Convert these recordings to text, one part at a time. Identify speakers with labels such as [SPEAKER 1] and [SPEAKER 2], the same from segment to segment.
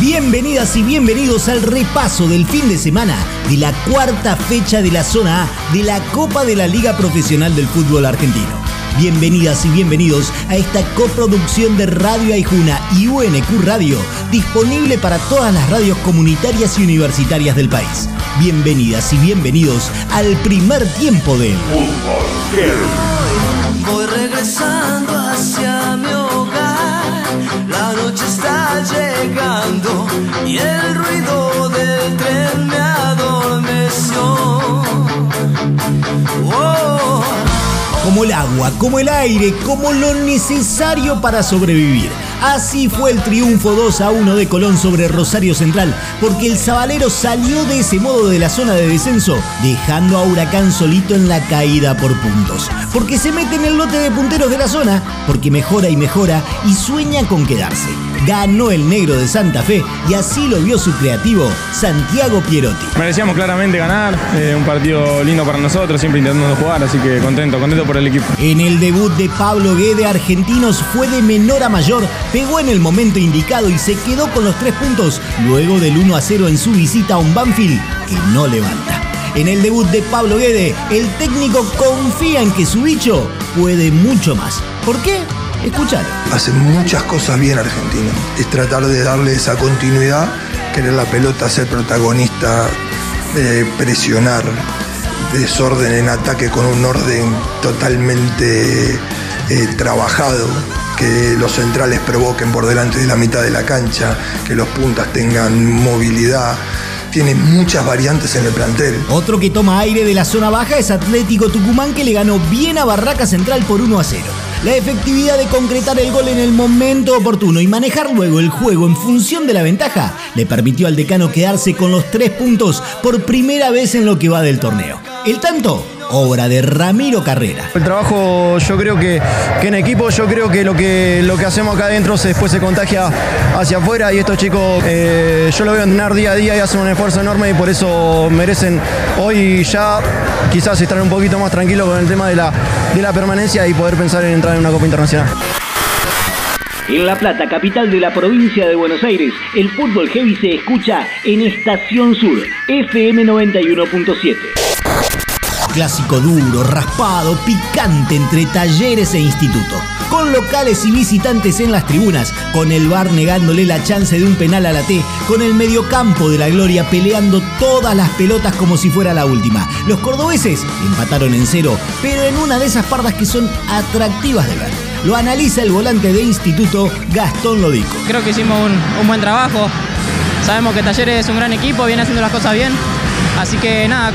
[SPEAKER 1] Bienvenidas y bienvenidos al repaso del fin de semana de la cuarta fecha de la zona A de la Copa de la Liga Profesional del Fútbol Argentino. Bienvenidas y bienvenidos a esta coproducción de Radio Aijuna y UNQ Radio, disponible para todas las radios comunitarias y universitarias del país. Bienvenidas y bienvenidos al primer tiempo de
[SPEAKER 2] Fútbol Voy regresando y el ruido del tren me.
[SPEAKER 1] Oh. Como el agua, como el aire, como lo necesario para sobrevivir. Así fue el triunfo 2 a 1 de Colón sobre Rosario Central, porque el Zabalero salió de ese modo de la zona de descenso, dejando a Huracán solito en la caída por puntos. Porque se mete en el lote de punteros de la zona, porque mejora y mejora y sueña con quedarse. Ganó el negro de Santa Fe y así lo vio su creativo, Santiago Pierotti.
[SPEAKER 3] Merecíamos claramente ganar, eh, un partido lindo para nosotros, siempre intentando jugar, así que contento, contento por el equipo.
[SPEAKER 1] En el debut de Pablo Guede, Argentinos fue de menor a mayor, pegó en el momento indicado y se quedó con los tres puntos luego del 1 a 0 en su visita a un Banfield que no levanta. En el debut de Pablo Guede, el técnico confía en que su bicho puede mucho más. ¿Por qué? Escuchar.
[SPEAKER 4] Hace muchas cosas bien Argentina. Es tratar de darle esa continuidad, querer la pelota, ser protagonista, eh, presionar, desorden en ataque con un orden totalmente eh, trabajado que los centrales provoquen por delante de la mitad de la cancha, que los puntas tengan movilidad. Tiene muchas variantes en el plantel.
[SPEAKER 1] Otro que toma aire de la zona baja es Atlético Tucumán que le ganó bien a Barraca Central por 1 a 0. La efectividad de concretar el gol en el momento oportuno y manejar luego el juego en función de la ventaja le permitió al decano quedarse con los tres puntos por primera vez en lo que va del torneo. El tanto obra de Ramiro Carrera.
[SPEAKER 5] El trabajo yo creo que, que en equipo, yo creo que lo que, lo que hacemos acá adentro se, después se contagia hacia afuera y estos chicos eh, yo lo veo entrenar día a día y hacen un esfuerzo enorme y por eso merecen hoy ya quizás estar un poquito más tranquilos con el tema de la, de la permanencia y poder pensar en entrar en una Copa Internacional.
[SPEAKER 1] En La Plata, capital de la provincia de Buenos Aires, el fútbol heavy se escucha en Estación Sur, FM 91.7 clásico duro, raspado, picante entre talleres e instituto. Con locales y visitantes en las tribunas, con el bar negándole la chance de un penal a la T, con el mediocampo de la gloria peleando todas las pelotas como si fuera la última. Los cordobeses empataron en cero, pero en una de esas pardas que son atractivas de ver. Lo analiza el volante de instituto Gastón Lodico.
[SPEAKER 6] Creo que hicimos un, un buen trabajo. Sabemos que Talleres es un gran equipo, viene haciendo las cosas bien. Así que nada,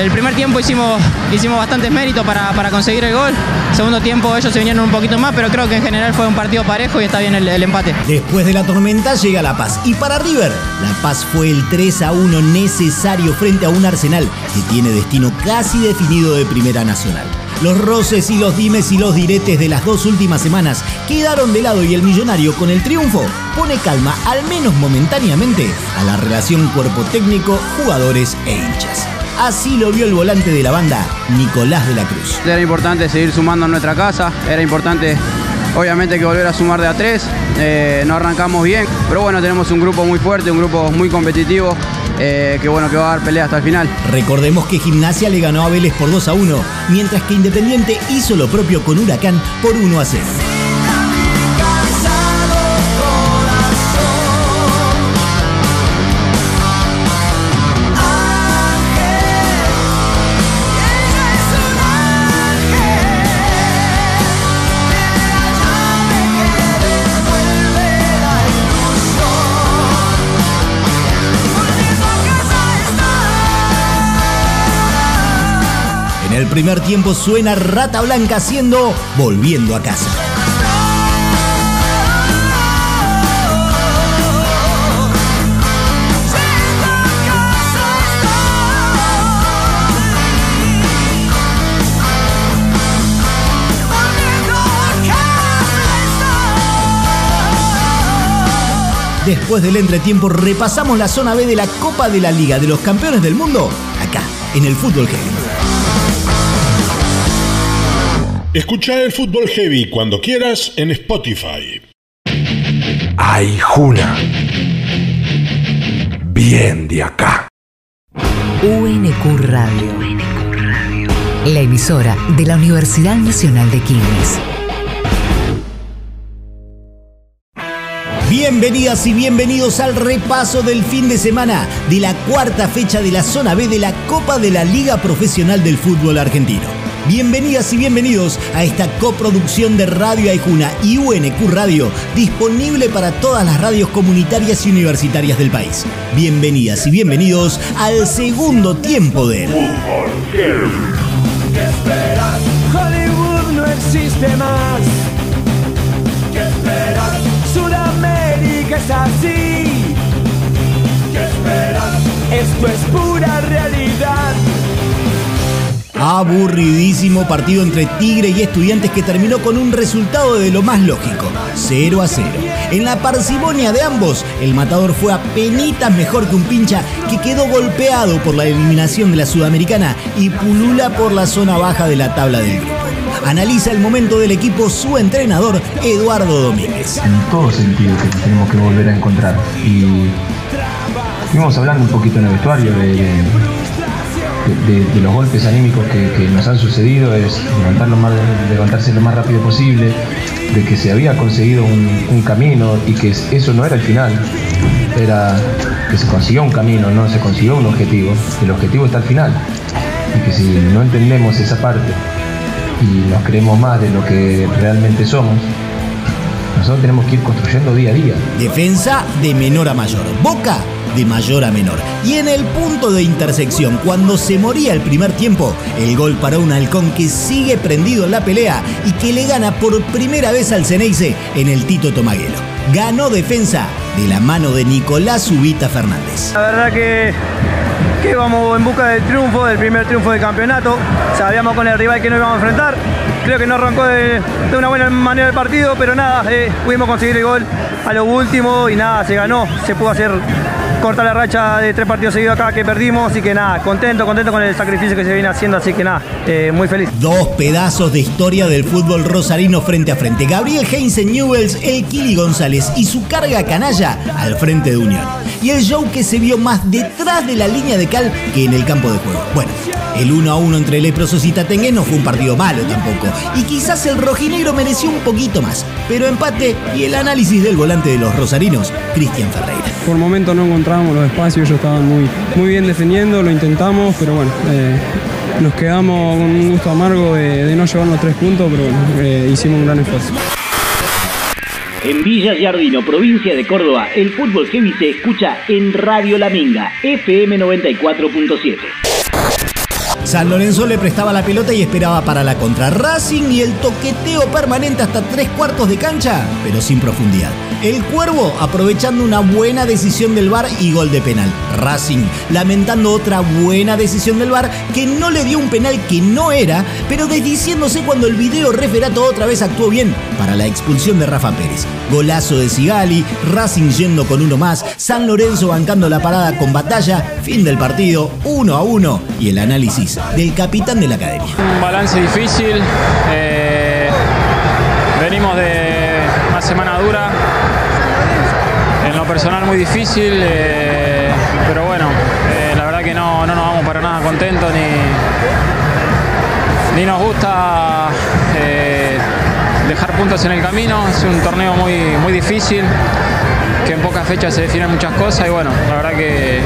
[SPEAKER 6] el primer tiempo hicimos, hicimos bastantes méritos para, para, conseguir el gol. Segundo tiempo ellos se vinieron un poquito más, pero creo que en general fue un partido parejo y está bien el, el, empate.
[SPEAKER 1] Después de la tormenta llega La Paz. Y para River, La Paz fue el 3 a 1 necesario frente a un Arsenal que tiene destino casi definido de Primera Nacional. Los roces y los dimes y los diretes de las dos últimas semanas quedaron de lado y el millonario con el triunfo pone calma, al menos momentáneamente, a la relación cuerpo técnico, jugadores e hinchas. Así lo vio el volante de la banda, Nicolás de la Cruz.
[SPEAKER 7] Era importante seguir sumando en nuestra casa, era importante obviamente que volver a sumar de a tres, eh, no arrancamos bien, pero bueno, tenemos un grupo muy fuerte, un grupo muy competitivo, eh, que bueno que va a dar pelea hasta el final.
[SPEAKER 1] Recordemos que Gimnasia le ganó a Vélez por 2 a 1, mientras que Independiente hizo lo propio con Huracán por 1 a 0. El primer tiempo suena Rata Blanca haciendo Volviendo a casa. Después del entretiempo repasamos la zona B de la Copa de la Liga de los Campeones del Mundo acá, en el Fútbol Heavy.
[SPEAKER 8] Escucha el Fútbol Heavy cuando quieras en Spotify.
[SPEAKER 9] Ay, Juna. bien de acá.
[SPEAKER 10] UNQ Radio. La emisora de la Universidad Nacional de Quilmes.
[SPEAKER 1] Bienvenidas y bienvenidos al repaso del fin de semana de la cuarta fecha de la zona B de la Copa de la Liga Profesional del Fútbol Argentino. Bienvenidas y bienvenidos a esta coproducción de Radio Aijuna y UNQ Radio, disponible para todas las radios comunitarias y universitarias del país. Bienvenidas y bienvenidos al segundo tiempo de
[SPEAKER 2] ¿Qué esperas? Hollywood no existe más. ¿Qué esperas? Sudamérica es así. ¿Qué esperas? Esto es pura realidad.
[SPEAKER 1] Aburridísimo partido entre Tigre y Estudiantes que terminó con un resultado de lo más lógico, 0 a 0. En la parsimonia de ambos, el matador fue a penitas mejor que un pincha que quedó golpeado por la eliminación de la Sudamericana y pulula por la zona baja de la tabla del grupo. Analiza el momento del equipo su entrenador, Eduardo Domínguez.
[SPEAKER 11] En todo sentido que tenemos que volver a encontrar. Y estuvimos hablando un poquito en el vestuario de, de, de los golpes anímicos que, que nos han sucedido, es levantar lo levantarse lo más rápido posible, de que se había conseguido un, un camino y que eso no era el final, era que se consiguió un camino, no se consiguió un objetivo, el objetivo está al final. Y que si no entendemos esa parte y nos creemos más de lo que realmente somos, nosotros tenemos que ir construyendo día a día.
[SPEAKER 1] Defensa de menor a mayor. Boca de mayor a menor. Y en el punto de intersección, cuando se moría el primer tiempo, el gol para un halcón que sigue prendido en la pelea y que le gana por primera vez al Ceneice en el Tito Tomaguelo. Ganó defensa de la mano de Nicolás Ubita Fernández.
[SPEAKER 12] La verdad que, que vamos en busca del triunfo, del primer triunfo del campeonato. Sabíamos con el rival que nos íbamos a enfrentar. Creo que no arrancó de, una buena manera el partido, pero nada, eh, pudimos conseguir el gol a lo último y nada, se ganó. Se pudo hacer cortar la racha de tres partidos seguidos acá que perdimos y que nada, contento, contento con el sacrificio que se viene haciendo, así que nada, eh, muy feliz.
[SPEAKER 1] Dos pedazos de historia del fútbol rosarino frente a frente. Gabriel Heinzen Newells, el Kili González y su carga canalla al frente de Unión. Y el show que se vio más detrás de la línea de cal que en el campo de juego. Bueno, el 1 a 1 entre Leprosos y Tatengue no fue un partido malo tampoco. Y quizás el rojinegro mereció un poquito más. Pero empate y el análisis del volante de los rosarinos, Cristian Ferreira.
[SPEAKER 3] Por momento no encontrábamos los espacios, ellos estaban muy, muy bien defendiendo, lo intentamos, pero bueno, eh, nos quedamos con un gusto amargo de, de no llevarnos tres puntos, pero bueno, eh, hicimos un gran esfuerzo.
[SPEAKER 1] En Villa Giardino, provincia de Córdoba, el fútbol heavy se escucha en Radio La Minga, FM 94.7. San Lorenzo le prestaba la pelota y esperaba para la contra. Racing y el toqueteo permanente hasta tres cuartos de cancha, pero sin profundidad. El Cuervo aprovechando una buena decisión del VAR y gol de penal. Racing lamentando otra buena decisión del VAR que no le dio un penal que no era, pero desdiciéndose cuando el video referato otra vez actuó bien para la expulsión de Rafa Pérez. Golazo de Sigali, Racing yendo con uno más, San Lorenzo bancando la parada con batalla, fin del partido, uno a uno y el análisis del capitán de la academia.
[SPEAKER 3] Un balance difícil, personal muy difícil, eh, pero bueno, eh, la verdad que no, no nos vamos para nada contentos ni, ni nos gusta eh, dejar puntos en el camino, es un torneo muy, muy difícil, que en pocas fechas se definen muchas cosas y bueno, la verdad que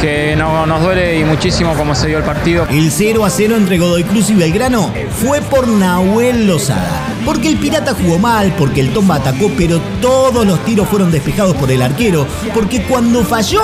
[SPEAKER 3] que no, nos duele y muchísimo como se dio el partido.
[SPEAKER 1] El 0 a 0 entre Godoy Cruz y Belgrano fue por Nahuel Lozada. Porque el Pirata jugó mal, porque el Tomba atacó, pero todos los tiros fueron despejados por el arquero. Porque cuando falló,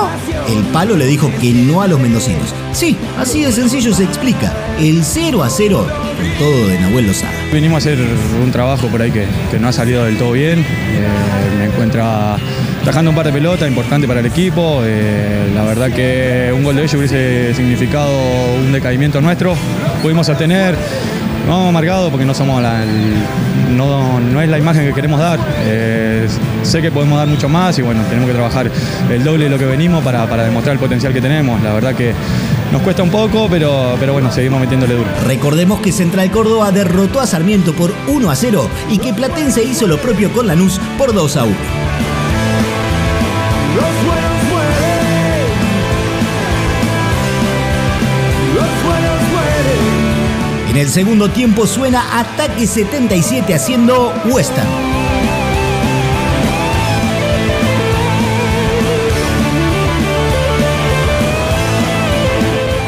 [SPEAKER 1] el palo le dijo que no a los mendocinos. Sí, así de sencillo se explica. El 0 a 0 con todo de Nahuel Lozada.
[SPEAKER 3] Venimos a hacer un trabajo por ahí que, que no ha salido del todo bien. Eh, me encuentra tajando un par de pelotas importante para el equipo. Eh, la verdad que un gol de ellos hubiese significado un decaimiento nuestro. Pudimos sostener, no hemos marcado porque no somos no, no es la imagen que queremos dar. Eh, sé que podemos dar mucho más y bueno, tenemos que trabajar el doble de lo que venimos para, para demostrar el potencial que tenemos. La verdad que nos cuesta un poco, pero, pero bueno, seguimos metiéndole duro.
[SPEAKER 1] Recordemos que Central Córdoba derrotó a Sarmiento por 1 a 0 y que Platense hizo lo propio con Lanús por 2 a 1. El segundo tiempo suena Ataque 77 haciendo Western.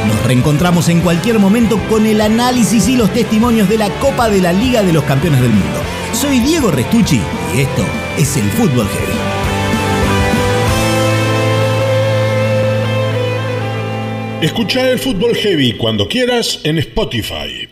[SPEAKER 1] Nos reencontramos en cualquier momento con el análisis y los testimonios de la Copa de la Liga de los Campeones del Mundo. Soy Diego Restucci y esto es el Fútbol Heavy.
[SPEAKER 8] Escucha el Fútbol Heavy cuando quieras en Spotify.